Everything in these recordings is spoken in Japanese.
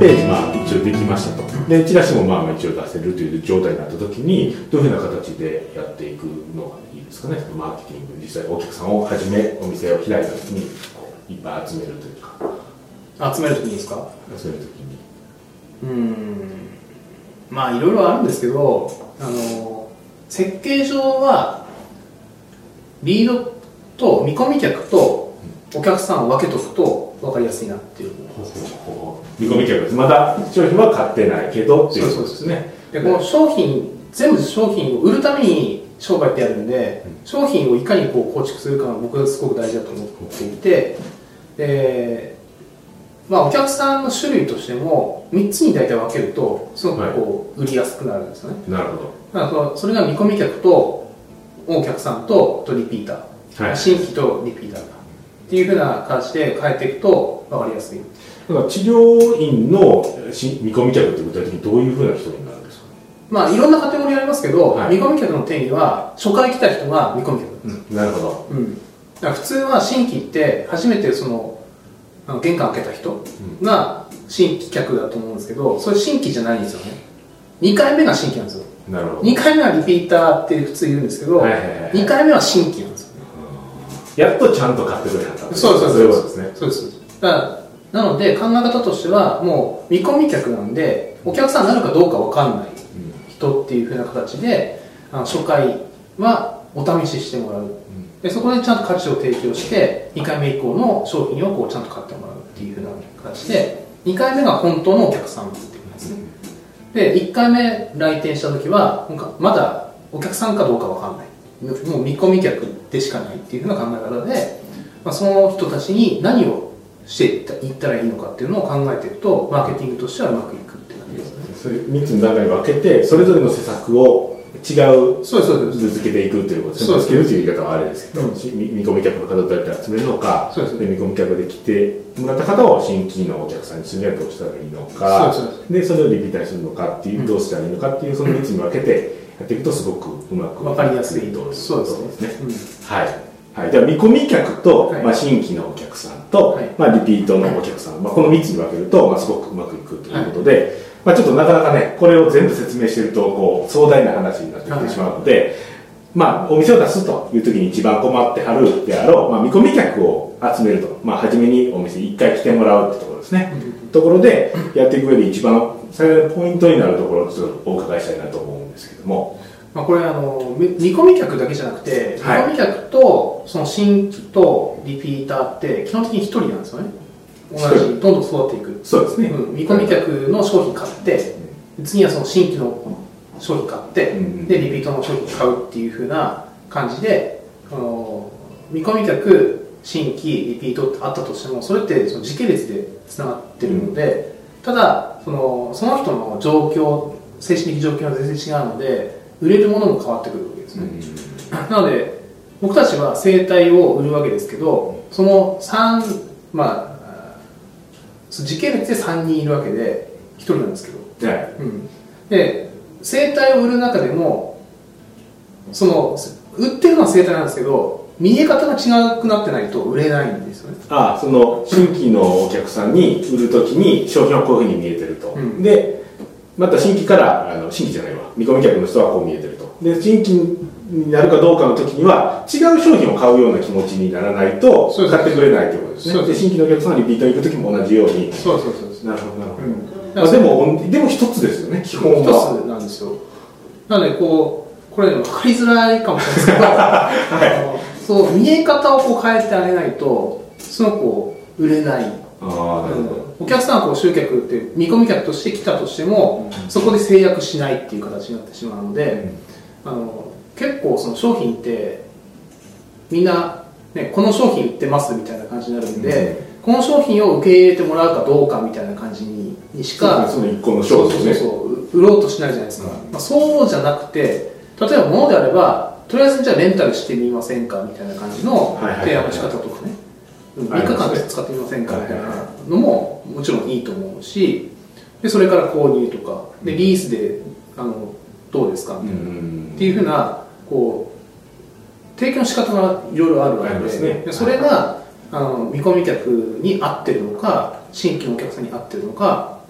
ページまあ一応できましたと。でチラシもまあまあ一応出せるという状態になった時にどういうふうな形でやっていくのがいいですかね。マーケティング。実際お客さんをはじめお店を開いた時にこういっぱい集めるというか。集めるときにですか？集める時に。うん。まあいろいろあるんですけどあの設計上はリードと見込み客とお客さんを分けとくと分かりやすいなっていう見込み客です。まだ商品は買ってないけどっていうことですね。でこの商品全部商品を売るために商売ってやるんで、商品をいかにこう構築するかが僕はすごく大事だと思っていてでまあお客さんの種類としても3つに大体分けるとすごくこう売りやすくなるんですよね、なるほど。だからそれが見込み客とお客さんととリピーター、はい。新規とリピーターっていうふうな形で変えていくと分かりやすい。だから治療院のし見込み客って具体的にどういうふうな人になるんですかまあいろんなカテゴリーありますけど、はい。見込み客の定義は初回来た人が見込み客。うん。なるほど。うん、普通は新規って初めてその玄関開けた人が新規客だと思うんですけどそれ新規じゃないんですよね。2回目が新規なんですよ。なるほど。2回目はリピーターって普通言うんですけど、はいはいはい2回目は新規なんですやっとちゃんと買ってくれはったそうそうそう。そういうことですね。そうですだからなので考え方としてはもう見込み客なんでお客さんになるかどうか分かんない人っていうふうな形であの初回はお試ししてもらう。でそこでちゃんと価値を提供して2回目以降の商品をこうちゃんと買ってもらうっていうふうな形で2回目が本当のお客さんっていうことですね。で1回目来店した時はなんかまだお客さんかどうか分かんない。もう見込み客でしかないっていうふうな考え方で、まあ、その人たちに何をしていったらいいのかっていうのを考えていくとマーケティングとしてはうまくいくって感じですね。それ3つの段階に分けてそれぞれの施策を違う続けていくということですそうです。ねつけるという言い方はあれですけど、うん。し見見込み客の方どうやって集めるのかそうです。見込み客で来てもらった方を新規のお客さんにするにはどうしたらいいのかそでそれをリピーターにするのかっていう、どうしたらいいのかっていうその3つに分けてやっていくとすごくうまく分かりやすいと。そうですね。はい。はい、では見込み客と、はい。まあ、新規のお客さんと、はい。まあ、リピートのお客さん、まあ、この3つに分けると、まあ、すごくうまくいくということで、まあ、ちょっとなかなかねこれを全部説明してるとこう壮大な話になってきてしまうので、まあ、お店を出すという時に一番困ってはるであろう、まあ、見込み客を集めると、まあ、初めにお店1回来てもらうってところですね、ところでやっていく上で一番最大のポイントになるところをちょっとお伺いしたいなと思うんですけども。まあ、これあのみ見込み客だけじゃなくて、はい。見込み客とその新規とリピーターって基本的に1人なんですよね。同じどんどん育っていく、そうですね、うん、見込み客の商品買って次はその新規の商品買って、うんでリピートの商品買うっていう風な感じであの見込み客新規リピートってあったとしてもそれってその時系列でつながってるので、ただそのその人の状況精神的状況が全然違うので売れるものも変わってくるわけですね、なので僕たちは生態を売るわけですけどその3まあ時系列で3人いるわけで1人なんですけど。はい。うん、で生態を売る中でもその売ってるのは生態なんですけど見え方が違くなってないと売れないんですよね。あその新規のお客さんに売るときに商品はこういうふうに見えてると、うん。でまた新規からあの新規じゃないわ。見込み客の人はこう見えてると。で新規になるかどうかの時には違う商品を買うような気持ちにならないと買ってくれないということですそうでねです新規のお客さんがリピートに行く時も同じように。そうそうそうなるほどなるほど、うん。まあ、でもでも一つですよね基本一はつなんですよ。なのでこうこれ分かりづらいかもしれないですけど、あのそう見え方をこう変えてあげないとすごくこう売れない。ああなるほど、お客さんはこう集客って見込み客として来たとしても、そこで制約しないっていう形になってしまうので、あの結構その商品ってみんな、ね、この商品売ってますみたいな感じになるんで、この商品を受け入れてもらうかどうかみたいな感じににしかその一個の商品ですねそうそうそう売ろうとしないじゃないですか、まあ、そうじゃなくて例えば物であればとりあえずじゃあレンタルしてみませんかみたいな感じの提案の仕方とかね、うん3ありますね。日間使ってみませんかみたいなのももちろんいいと思うしでそれから購入とか。でリースであのどうですかみたいな、うん。っていうふうなこう提供の仕方がいろいろあるわけで。でそれが、あの見込み客に合ってるのか新規のお客さんに合ってるのか。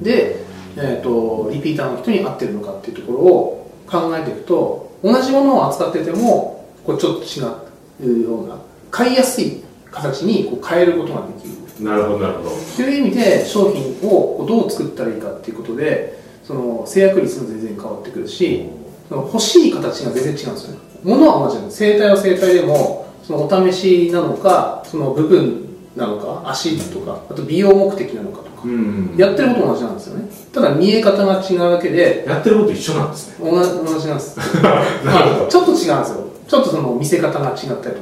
で、えー、とリピーターの人に合ってるのかっていうところを考えていくと同じものを扱っててもこうちょっと違うような買いやすい形にこう変えることができる。なるほどなるほど。という意味で商品をこうどう作ったらいいかっていうことでその制約率も全然変わってくるしその欲しい形が全然違うんですよね。物は同じなんです。生体は生体でもそのお試しなのかその部分なのか足とかあと美容目的なのかとか。うん。やってることも同じなんですよね。ただ見え方が違うだけでやってること一緒なんですね。同じ同じなんです。なるほどちょっと違うんですよ。ちょっとその見せ方が違ったりとか。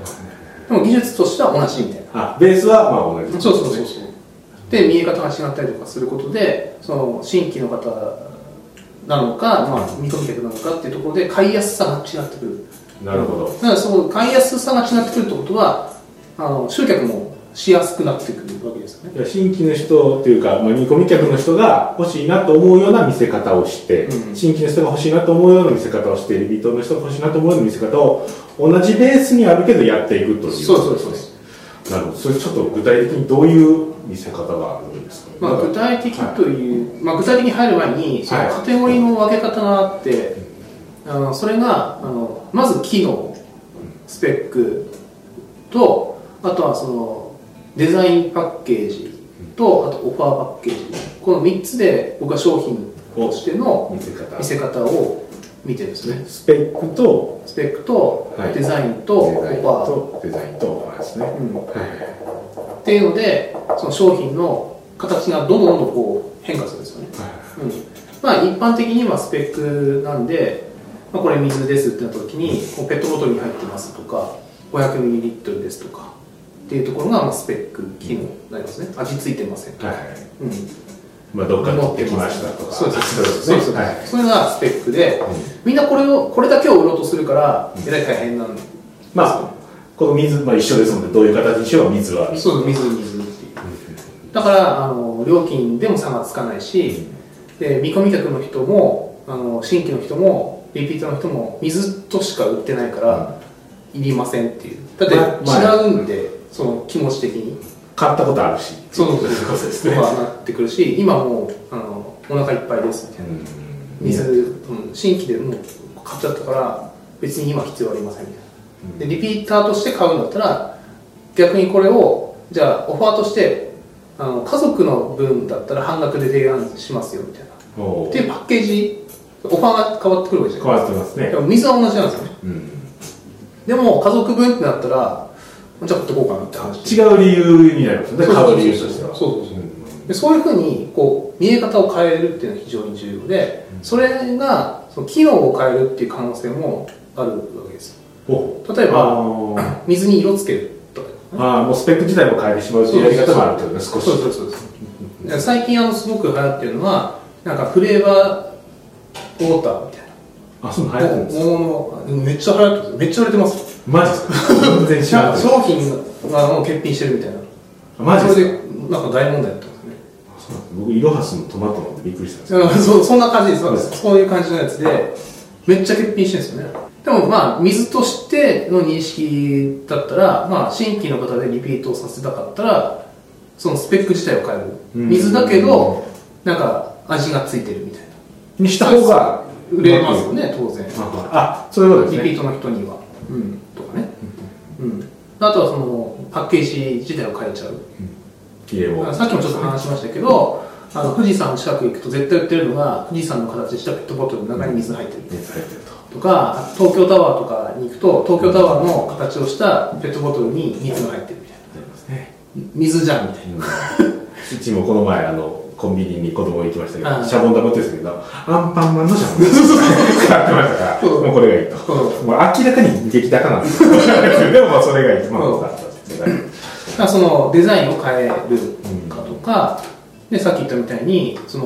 でも技術としては同じみたいな。あベースはまあ同じ。そうそうそうそう。で見え方が違ったりとかすることでその新規の方なのか、まあ、見込み客なのかっていうところで買いやすさが違ってくる。なるほど。だからその買いやすさが違ってくるってことはあの集客もしやすくなってくるわけですよね。新規の人というか、まあ、見込み客の人が欲しいなと思うような見せ方をして、うん。新規の人が欲しいなと思うような見せ方をしてリピートの人が欲しいなと思うような見せ方を同じベースにあるけどやっていくというそうそうそう。ですなるほど。それちょっと具体的にどういう見せ方があるんですか、まあ、具体的という、まあ、具体的に入る前にそのはい。カテゴリーの分け方があって、あのそれがあのまず機能スペックとあとはそのデザインパッケージとあとオファーパッケージ。この3つで僕は商品としての見せ方。見せ方を見てですね。スペックとスペックとはい。デザインとオファー、とデザインとオファーですね、うんはい。っていうのでその商品の形がどんどんどんこう変化するんですよね。うん。まあ一般的にはスペックなんで、まあ、これ水ですってなった時にこうペットボトルに入ってますとか 500ml ですとかっていうところがまあスペック機能になりますね。味付いてませんはいはい。うん、まあ、どっから取ってきましたとか。そうです。そうそうです、はいそれがスペックで、みんなこれをこれだけを売ろうとするからえらい大変なんですよ。まあこの水、まあ、一緒ですのでどういう形にしようが水はそう水水っていうだからあの料金でも差がつかないしで見込み客の人もあの新規の人もリピーターの人も水としか売ってないからいりませんっていう。だって違うんでその気持ち的に買ったことあるし。そうそうそういう。ですねなってくるし今もうあのお腹いっぱいですみたいな。水、うん、新規でもう買っちゃったから別に今必要ありませんみたいな。でリピーターとして買うんだったら逆にこれをじゃあオファーとしてあの家族の分だったら半額で提案しますよみたいな。おっていうパッケージオファーが変わってくるわけじゃ変ないわってますね。でも水は同じなんですよね。うん。でも家族分ってなったらじゃあ買ってこうかなって話。違う理由になりますね。そう買う理由としては。そうそうそうでそういうふうにこう見え方を変えるっていうのは非常に重要でそれがその機能を変えるっていう可能性もあるわけです。お例えば 水に色つけるとかあーもうスペック自体も変えてしまうというやり方もあるけどね少し。そうそうそうそう。最近あのすごく流行ってるのはなんかフレーバーウォーターみたいあそう流行ってるんですか？めっちゃ流行ってますめっちゃ売れてますマジですか？全然商品がもう欠品してるみたいな。マジですか？それでなんか大問題だったんですね。僕イロハスのトマト飲んでびっくりしたんですそうそんな感じです。そういう感じのやつでめっちゃ欠品してるんですよね。でもまあ水としての認識だったら、まあ、新規の方でリピートをさせたかったらそのスペック自体を変える。うん。水だけどなんか味がついてるみたいな。にした方が売れますよね当然。あそういうことですね。リピートの人には、うん、とかね、うん、あとはそのパッケージ自体を変えちゃう。さっきもちょっと話しましたけどあの富士山の近く行くと絶対売ってるのが富士山の形したペットボトルの中に水入ってる。熱入ってると。とか東京タワーとかに行くと東京タワーの形をしたペットボトルに水が入ってるみたいな。水じゃんみたいな。うちもこの前あのコンビニに子供行きましたけどシャボン玉って言うんですけどアンパンマンのシャボン。玉使ってましたからもう。これがいいともう明らかに激高なんですよでもまあそれがいい。まあそうよかったですねだからそのデザインを変えるかとか、でさっき言ったみたいにその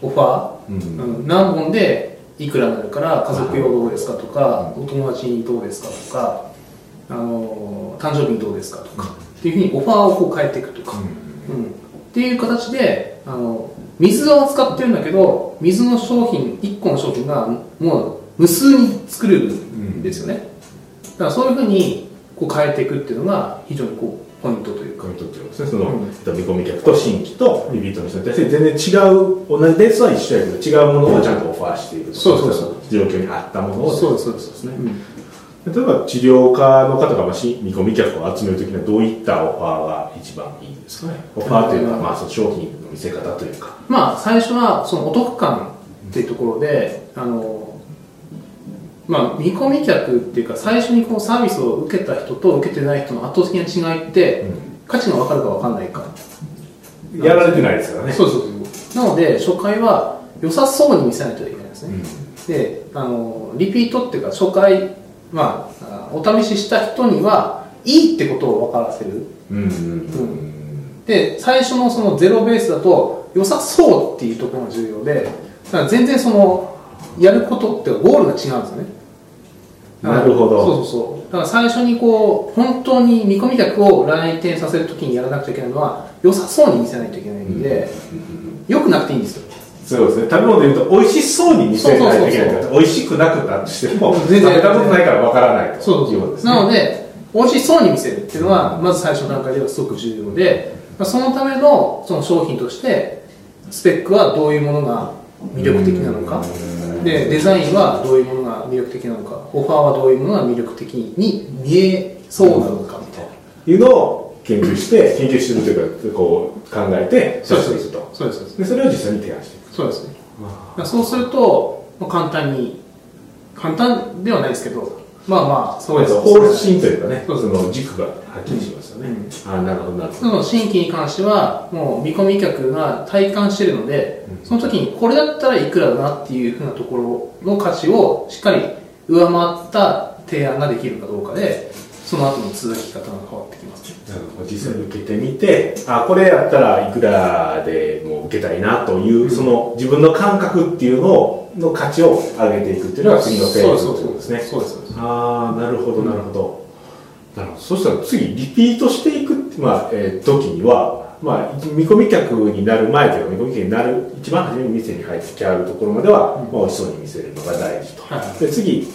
オファー、何本でいくらになるから家族用どうですかとか、お友達にどうですかとかあの誕生日にどうですかとか、っていうふうにオファーをこう変えていくとか、うん。っていう形であの水を扱ってるんだけど水の商品1個の商品がもう無数に作れるんですよね、だからそういうふうにこう変えていくっていうのが非常にこうポイントというか。コミットっていうですね。その、見込み客と新規とリピートの人に対して全然違う同じベースは一緒やけど違うものをちゃんとオファーしているとかそうそうそう。状況に合ったものを。そうですそうですねう。ん。例えば治療科の方がまあし見込み客を集めるときにはどういったオファーが一番いいんですかね。オファーというか、うんまあ、その商品の見せ方というか。まあ最初はそのお得感っていうところであのまあ見込み客っていうか最初にこうサービスを受けた人と受けてない人の圧倒的な違いって、価値が分かるか分かんないかやられてないですからね。そうそうそう。なので初回は良さそうに見せないといけないですね、うん。であのリピートっていうか初回まああお試しした人にはいいってことを分からせるうんうんうんで最初のそのゼロベースだと良さそうっていうところが重要でだから全然そのやることってゴールが違うんですよね。なるほど。そうそうそう。だから最初にこう本当に見込み客を来店させるときにやらなくちゃいけないのは良さそうに見せないといけないんで、良くなくていいんですよ。そうですね。食べ物でいうと美味しそうに見せないといけないから美味しくなくたとしても全然。食べたことないからわからないと。いうことですね。なので美味しそうに見せるっていうのはまず最初の段階ではすごく重要でまあそのためのその商品としてスペックはどういうものが魅力的なのか。でデザインはどういうものが魅力的なのか。オファーはどういうものが魅力的に見えそうなのかみたいな。いうのを研究して研究してるというかこう考えて出していくと。そうです。そうですでそれを実際に提案していく。そうですね。そうするとまあ簡単に簡単ではないですけどまあまあそうです方針というかねそうその軸がはっきりしますよね、ああなるほどなるほど。その新規に関してはもう見込み客が体感してるので、その時にこれだったらいくらだなっていうふうなところの価値をしっかり上回った提案ができるかどうかでその後の続き方が変わってきます実際に受けてみて、あこれやったらいくらでもう受けたいなという、その自分の感覚っていうのをの価値を上げていくっていうのが次のフェーズということですね。そうですそう。です。ああなるほどなるほど、なるほど。そしたら次リピートしていくまあえー時には、まあ、見込み客になる前というか見込み客になる一番初めに店に入ってきあるところまでは、まあ、美味しそうに見せるのが大事と、はい。で次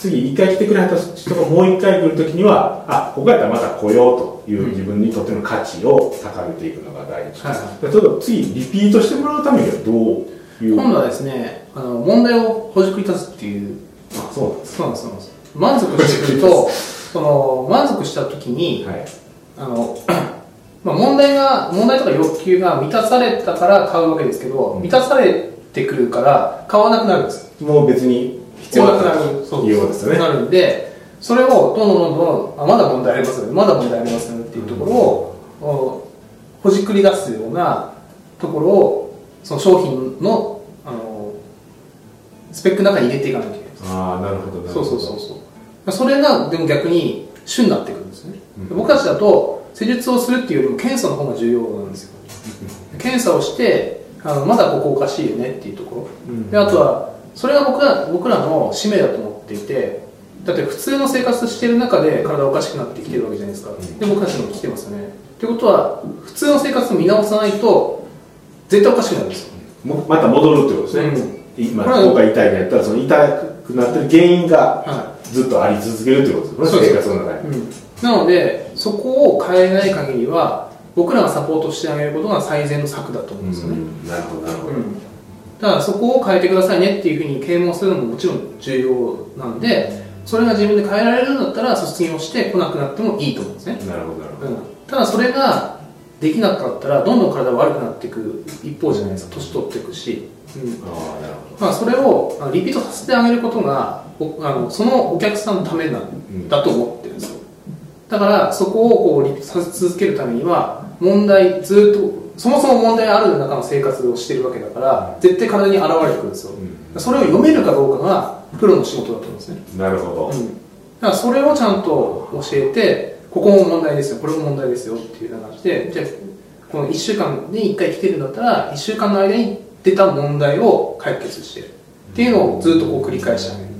次一回来てくれた人がもう一回来る時にはあここやったらまた来ようという自分にとっての価値を高めていくのが大事、はいで例えば次リピートしてもらうためにはどういう今度はですねあの問題をほじくり立つっていうあそうなんですそうなんです満足してくると その満足した時に、はい。あの まあ問題が問題とか欲求が満たされたから買うわけですけど、満たされてくるから買わなくなるんです。もう別に必要なくなるということですよね。なるんでそれをどんどんどんどんあまだ問題ありますよね。まだ問題ありますよねっていうところを、おほじくり出すようなところをその商品のあのスペックの中に入れていかないといけないああなるほどなるそほど。うそうそうそう。それがでも逆に主になってくるんですね、僕たちだと施術をするっていうよりも検査の方が重要なんですよ。検査をしてあのまだここおかしいよねっていうところ、であとはそれが僕ら僕らの使命だと思っていてだって普通の生活してる中で体おかしくなってきてるわけじゃないですか、で僕たちも来てますよね。ってことは普通の生活を見直さないと絶対おかしくなるんですよ。もまた戻るってことですね、今これはここが痛いんやったらその痛くなってる原因がはずっとあり続けるってことですそうです。ね生活の中に、うん、なのでそこを変えない限りは僕らがサポートしてあげることが最善の策だと思うんですよね、うん。なるほどなるほど、うんだからそこを変えてくださいねっていうふうに啓蒙するのももちろん重要なんでそれが自分で変えられるんだったら卒業して来なくなってもいいと思うんですね、なるほどなるほど、うん、ただそれができなかったらどんどん体が悪くなっていく一方じゃないですか。年取っていくし、うん。ああなるほまあ、それをあリピートさせてあげることがおあのそのお客さんのためなんだと思ってるんですよだからそこをこうリピートさせ続けるためには問題ずっとそもそも問題ある中の生活をしてるわけだから絶対体に現れてくるんですよ、それを読めるかどうかがプロの仕事だと思うんですね、どなるほど、うん、だからそれをちゃんと教えてここも問題ですよこれも問題ですよっていう感じでじゃあこの1週間に1回来てるんだったら1週間の間に出た問題を解決してるっていうのをずっとこう繰り返してあげる。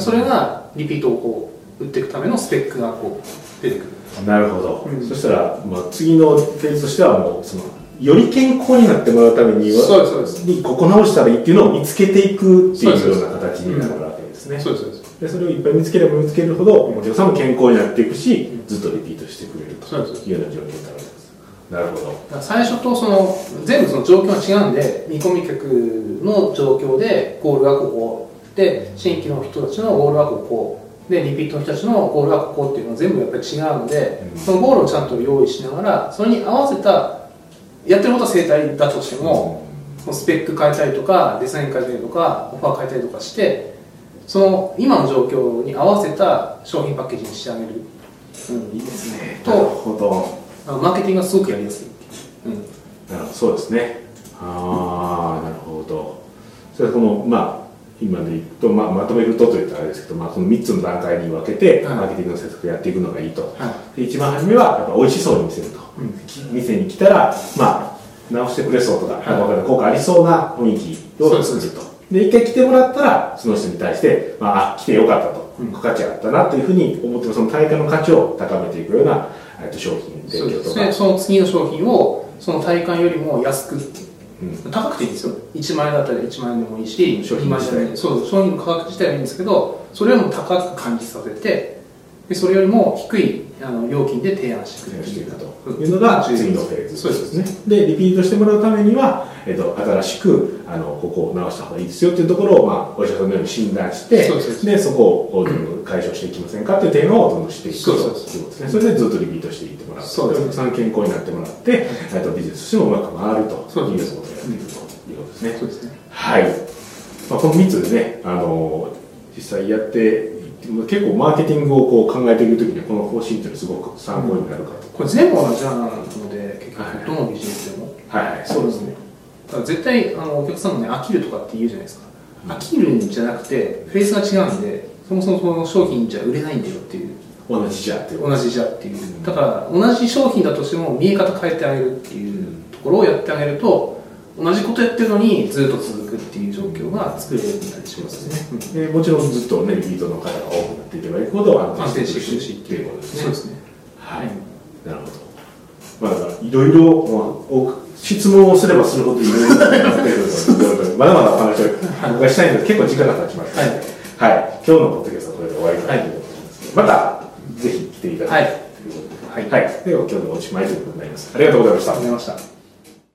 それがリピートをこう打っていくためのスペックがこう出てくる。なるほど、うん。そしたら、まあ、次のフェーズとしてはもうそのより健康になってもらうためにはそうですそうです。にここ直したらいいっていうのを見つけていくっていうような形になるわけですね。そうですそうです。でそれをいっぱい見つければ見つけるほどお客さんも健康になっていくしずっとリピートしてくれるとそうですいうような状況になるわけです。なるほど。最初とその全部その状況が違うんで見込み客の状況でゴールはここ。で新規の人たちのゴールはここでリピートの人たちのゴールはここっていうのは全部やっぱり違うので、うん。そのゴールをちゃんと用意しながらそれに合わせたやってることは生態だとしても、もうスペック変えたりとかデザイン変えたりとかオファー変えたりとかしてその今の状況に合わせた商品パッケージにしてあげる、うん、いいですね。なるとほど。マーケティングがすごくやりやすい、うん、なるほど。そうですね。ああなるほど。それはこのまあ今でいくと、まあ、まとめるとといったらあれですけど、まあ、この3つの段階に分けて、はい。マーケティングの施策をやっていくのがいいと、はで一番初めはやっぱ美味しそうに見せると、うん。き店に来たらまあ直してくれそうとか,、はい。効果ありそうな雰囲気を作ると。で一回来てもらったらその人に対して、まあ、あ来てよかったと、うん。価値あったなというふうに思ってその対価の価値を高めていくような、えっと、商品提そう供とか。ですね、その次の商品をその体感よりも安くうん。高くていいんですよ。1万円だったら1万円でもいいし商品2万円でもいい。そう商品の価格自体はいいんですけどそれよりも高く感じさせてでそれよりも低いあの料金で提案してくれるというのが次のフェーズそうですね。でリピートしてもらうためには、えっと、新しくあのここを直した方がいいですよっていうところを、まあ、お医者さんのように診断してそうですでそこを解消していきませんかっていうテーマをどんどんしていくというですことですね。それでずっとリピートしていってもらう。そうですお客さん健康になってもらって、えっと、ビジネスとしてもうまく回るとそうですいうことをやっていくということですね。そうですね。はい、まあ、この3つでねあの実際やって結構マーケティングをこう考えていくときにはこの方針っていうのはすごく参考になるかと、これ全部同じなので結はい局どのビジネスでも。はい、はい、そうですね。だから絶対あのお客さんもね飽きるとかって言うじゃないですか。飽きるんじゃなくてフェースが違うんでそもそもその商品じゃ売れないんだよっていう。同じじゃっていう。同じじゃっていう。だから同じ商品だとしても見え方変えてあげるっていうところをやってあげると同じことやってるのにずっと続くっていう状況が作れるようになりしますね、でもちろんずっとねリピートの方が多くなっていけばいくほど安安定定してていくしっていうことですね。そうですね。はい、なるほどまあいろいろ、質問をすればするほどいろいろなってくるのでまだまだお話を僕がしたいんで結構時間が経ちましたので、はい。今日のポッドキャストはこれで終わりかなと思います。けど、またぜひ来ていただきたいとい。うことで、はい。では今日のおしまいということになります。ありがとうございました。ありがとうございました